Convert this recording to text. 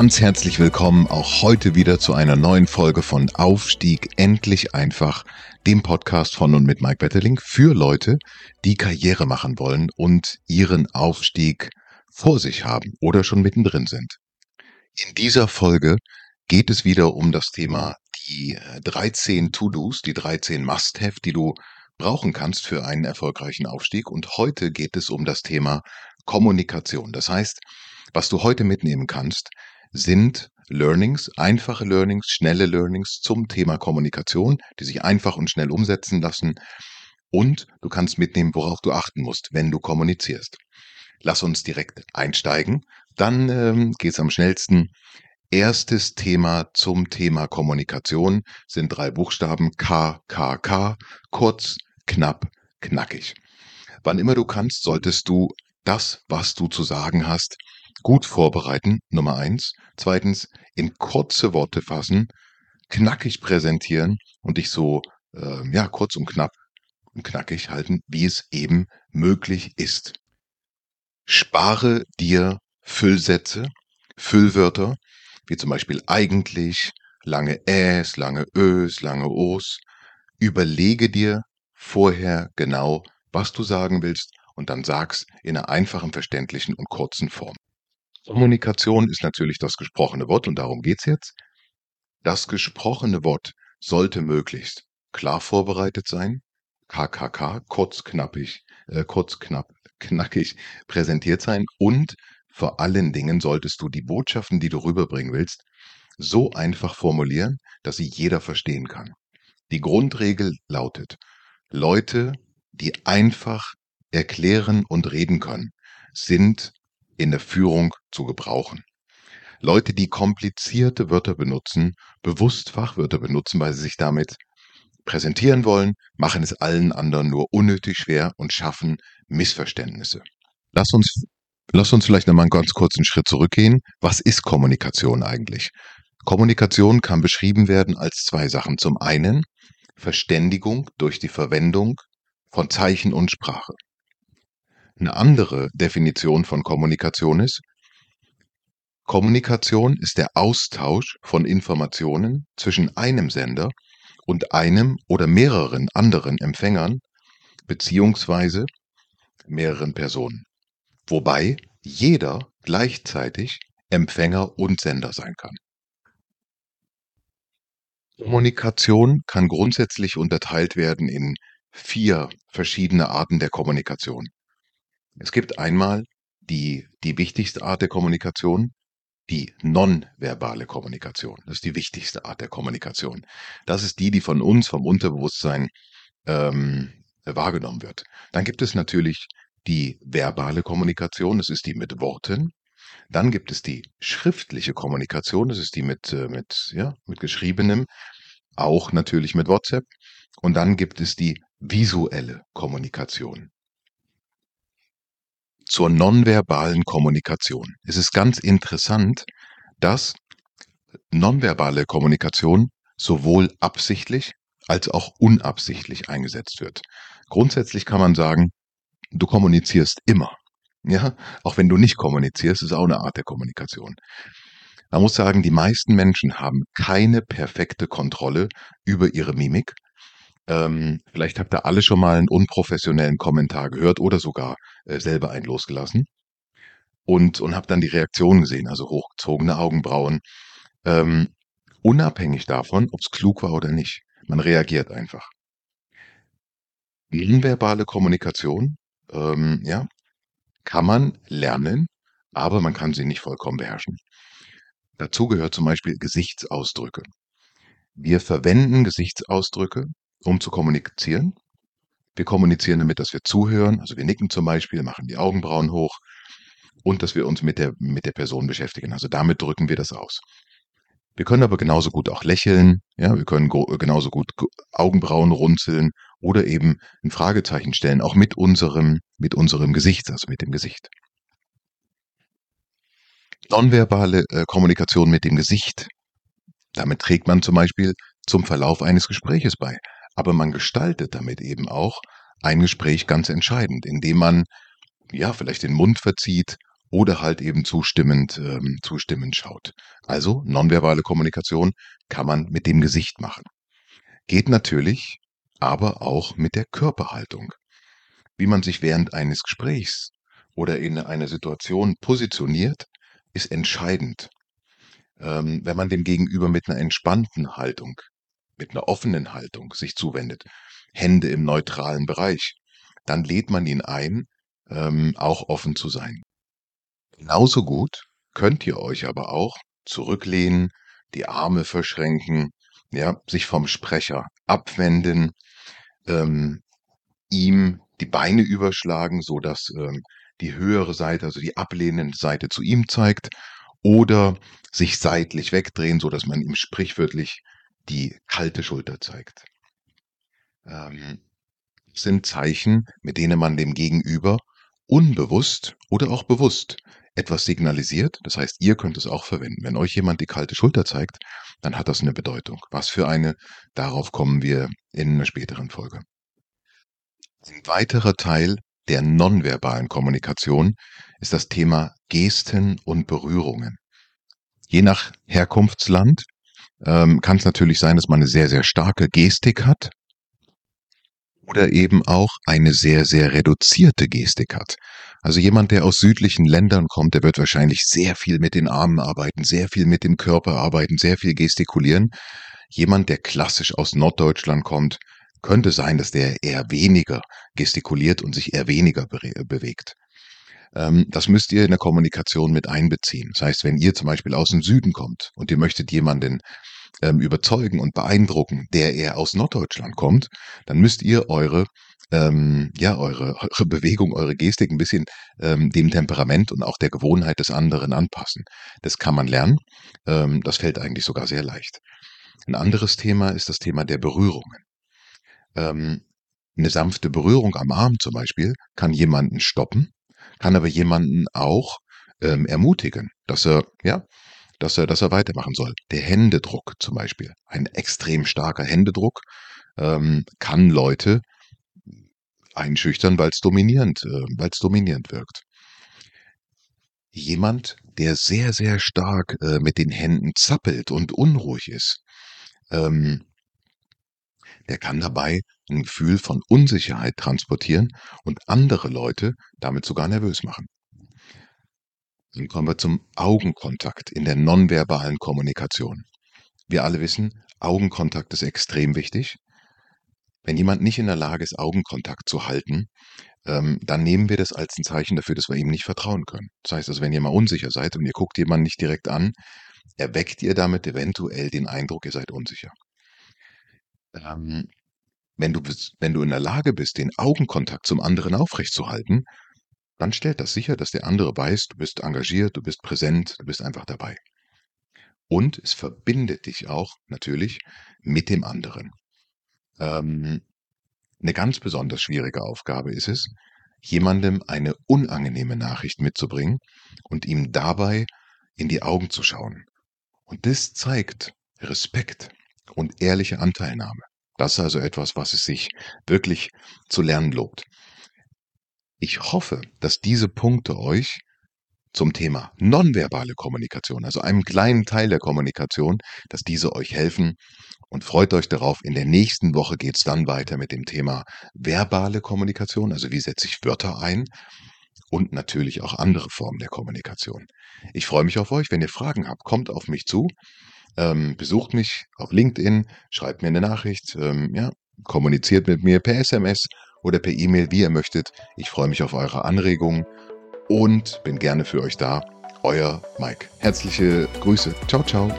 Ganz herzlich willkommen auch heute wieder zu einer neuen Folge von Aufstieg endlich einfach, dem Podcast von und mit Mike Wetterling für Leute, die Karriere machen wollen und ihren Aufstieg vor sich haben oder schon mittendrin sind. In dieser Folge geht es wieder um das Thema die 13 äh, To-Dos, die 13 Must-Have, die du brauchen kannst für einen erfolgreichen Aufstieg. Und heute geht es um das Thema Kommunikation. Das heißt, was du heute mitnehmen kannst, sind Learnings, einfache Learnings, schnelle Learnings zum Thema Kommunikation, die sich einfach und schnell umsetzen lassen. Und du kannst mitnehmen, worauf du achten musst, wenn du kommunizierst. Lass uns direkt einsteigen. Dann ähm, geht es am schnellsten. Erstes Thema zum Thema Kommunikation sind drei Buchstaben K, K, K, kurz, knapp, knackig. Wann immer du kannst, solltest du das, was du zu sagen hast, gut vorbereiten, Nummer eins. Zweitens, in kurze Worte fassen, knackig präsentieren und dich so, äh, ja, kurz und knapp und knackig halten, wie es eben möglich ist. Spare dir Füllsätze, Füllwörter, wie zum Beispiel eigentlich, lange Äs, lange Ös, lange Os. Überlege dir vorher genau, was du sagen willst und dann sag's in einer einfachen, verständlichen und kurzen Form. Kommunikation ist natürlich das gesprochene Wort und darum geht's jetzt. Das gesprochene Wort sollte möglichst klar vorbereitet sein, KKK, kurz knappig, äh, kurz knapp, knackig präsentiert sein und vor allen Dingen solltest du die Botschaften, die du rüberbringen willst, so einfach formulieren, dass sie jeder verstehen kann. Die Grundregel lautet, Leute, die einfach erklären und reden können, sind in der Führung zu gebrauchen. Leute, die komplizierte Wörter benutzen, bewusst Fachwörter benutzen, weil sie sich damit präsentieren wollen, machen es allen anderen nur unnötig schwer und schaffen Missverständnisse. Lass uns, lass uns vielleicht nochmal einen ganz kurzen Schritt zurückgehen. Was ist Kommunikation eigentlich? Kommunikation kann beschrieben werden als zwei Sachen. Zum einen Verständigung durch die Verwendung von Zeichen und Sprache. Eine andere Definition von Kommunikation ist, Kommunikation ist der Austausch von Informationen zwischen einem Sender und einem oder mehreren anderen Empfängern beziehungsweise mehreren Personen, wobei jeder gleichzeitig Empfänger und Sender sein kann. Kommunikation kann grundsätzlich unterteilt werden in vier verschiedene Arten der Kommunikation. Es gibt einmal die, die wichtigste Art der Kommunikation, die nonverbale Kommunikation. Das ist die wichtigste Art der Kommunikation. Das ist die, die von uns, vom Unterbewusstsein ähm, wahrgenommen wird. Dann gibt es natürlich die verbale Kommunikation, das ist die mit Worten. Dann gibt es die schriftliche Kommunikation, das ist die mit, äh, mit, ja, mit geschriebenem, auch natürlich mit WhatsApp. Und dann gibt es die visuelle Kommunikation zur nonverbalen Kommunikation. Es ist ganz interessant, dass nonverbale Kommunikation sowohl absichtlich als auch unabsichtlich eingesetzt wird. Grundsätzlich kann man sagen, du kommunizierst immer. Ja, auch wenn du nicht kommunizierst, ist auch eine Art der Kommunikation. Man muss sagen, die meisten Menschen haben keine perfekte Kontrolle über ihre Mimik ähm, vielleicht habt ihr alle schon mal einen unprofessionellen Kommentar gehört oder sogar äh, selber einen losgelassen und, und habt dann die Reaktion gesehen, also hochgezogene Augenbrauen. Ähm, unabhängig davon, ob es klug war oder nicht. Man reagiert einfach. Nonverbale Kommunikation, ähm, ja, kann man lernen, aber man kann sie nicht vollkommen beherrschen. Dazu gehört zum Beispiel Gesichtsausdrücke. Wir verwenden Gesichtsausdrücke, um zu kommunizieren. Wir kommunizieren damit, dass wir zuhören, also wir nicken zum Beispiel, machen die Augenbrauen hoch und dass wir uns mit der, mit der Person beschäftigen. Also damit drücken wir das aus. Wir können aber genauso gut auch lächeln, ja, wir können genauso gut Augenbrauen runzeln oder eben ein Fragezeichen stellen, auch mit unserem, mit unserem Gesicht, also mit dem Gesicht. Nonverbale äh, Kommunikation mit dem Gesicht. Damit trägt man zum Beispiel zum Verlauf eines Gespräches bei. Aber man gestaltet damit eben auch ein Gespräch ganz entscheidend, indem man ja vielleicht den Mund verzieht oder halt eben zustimmend, ähm, zustimmend schaut. Also nonverbale Kommunikation kann man mit dem Gesicht machen. Geht natürlich, aber auch mit der Körperhaltung. Wie man sich während eines Gesprächs oder in einer Situation positioniert, ist entscheidend. Ähm, wenn man dem Gegenüber mit einer entspannten Haltung, mit einer offenen Haltung sich zuwendet, Hände im neutralen Bereich, dann lädt man ihn ein, ähm, auch offen zu sein. Genauso gut könnt ihr euch aber auch zurücklehnen, die Arme verschränken, ja, sich vom Sprecher abwenden, ähm, ihm die Beine überschlagen, so dass ähm, die höhere Seite, also die ablehnende Seite zu ihm zeigt, oder sich seitlich wegdrehen, so dass man ihm sprichwörtlich die kalte Schulter zeigt. Ähm, sind Zeichen, mit denen man dem Gegenüber unbewusst oder auch bewusst etwas signalisiert. Das heißt, ihr könnt es auch verwenden. Wenn euch jemand die kalte Schulter zeigt, dann hat das eine Bedeutung. Was für eine, darauf kommen wir in einer späteren Folge. Ein weiterer Teil der nonverbalen Kommunikation ist das Thema Gesten und Berührungen. Je nach Herkunftsland ähm, kann es natürlich sein, dass man eine sehr, sehr starke Gestik hat oder eben auch eine sehr, sehr reduzierte Gestik hat. Also jemand, der aus südlichen Ländern kommt, der wird wahrscheinlich sehr viel mit den Armen arbeiten, sehr viel mit dem Körper arbeiten, sehr viel gestikulieren. Jemand, der klassisch aus Norddeutschland kommt, könnte sein, dass der eher weniger gestikuliert und sich eher weniger bewegt. Ähm, das müsst ihr in der Kommunikation mit einbeziehen. Das heißt, wenn ihr zum Beispiel aus dem Süden kommt und ihr möchtet jemanden ähm, überzeugen und beeindrucken, der eher aus Norddeutschland kommt, dann müsst ihr eure ähm, ja eure, eure Bewegung, eure Gestik ein bisschen ähm, dem Temperament und auch der Gewohnheit des anderen anpassen. Das kann man lernen. Ähm, das fällt eigentlich sogar sehr leicht. Ein anderes Thema ist das Thema der Berührungen. Ähm, eine sanfte Berührung am Arm zum Beispiel kann jemanden stoppen, kann aber jemanden auch ähm, ermutigen, dass er ja dass er, dass er weitermachen soll. Der Händedruck zum Beispiel, ein extrem starker Händedruck ähm, kann Leute einschüchtern, weil es dominierend, äh, weil es dominierend wirkt. Jemand, der sehr, sehr stark äh, mit den Händen zappelt und unruhig ist, ähm, der kann dabei ein Gefühl von Unsicherheit transportieren und andere Leute damit sogar nervös machen. Dann kommen wir zum Augenkontakt in der nonverbalen Kommunikation. Wir alle wissen, Augenkontakt ist extrem wichtig. Wenn jemand nicht in der Lage ist, Augenkontakt zu halten, ähm, dann nehmen wir das als ein Zeichen dafür, dass wir ihm nicht vertrauen können. Das heißt also, wenn ihr mal unsicher seid und ihr guckt jemanden nicht direkt an, erweckt ihr damit eventuell den Eindruck, ihr seid unsicher. Ähm, wenn, du, wenn du in der Lage bist, den Augenkontakt zum anderen aufrechtzuerhalten, dann stellt das sicher, dass der andere weiß, du bist engagiert, du bist präsent, du bist einfach dabei. Und es verbindet dich auch natürlich mit dem anderen. Ähm, eine ganz besonders schwierige Aufgabe ist es, jemandem eine unangenehme Nachricht mitzubringen und ihm dabei in die Augen zu schauen. Und das zeigt Respekt und ehrliche Anteilnahme. Das ist also etwas, was es sich wirklich zu lernen lobt. Ich hoffe, dass diese Punkte euch zum Thema nonverbale Kommunikation, also einem kleinen Teil der Kommunikation, dass diese euch helfen und freut euch darauf. In der nächsten Woche geht es dann weiter mit dem Thema verbale Kommunikation, also wie setze ich Wörter ein und natürlich auch andere Formen der Kommunikation. Ich freue mich auf euch. Wenn ihr Fragen habt, kommt auf mich zu, ähm, besucht mich auf LinkedIn, schreibt mir eine Nachricht, ähm, ja, kommuniziert mit mir per SMS oder per E-Mail, wie ihr möchtet. Ich freue mich auf eure Anregungen und bin gerne für euch da. Euer Mike. Herzliche Grüße. Ciao, ciao.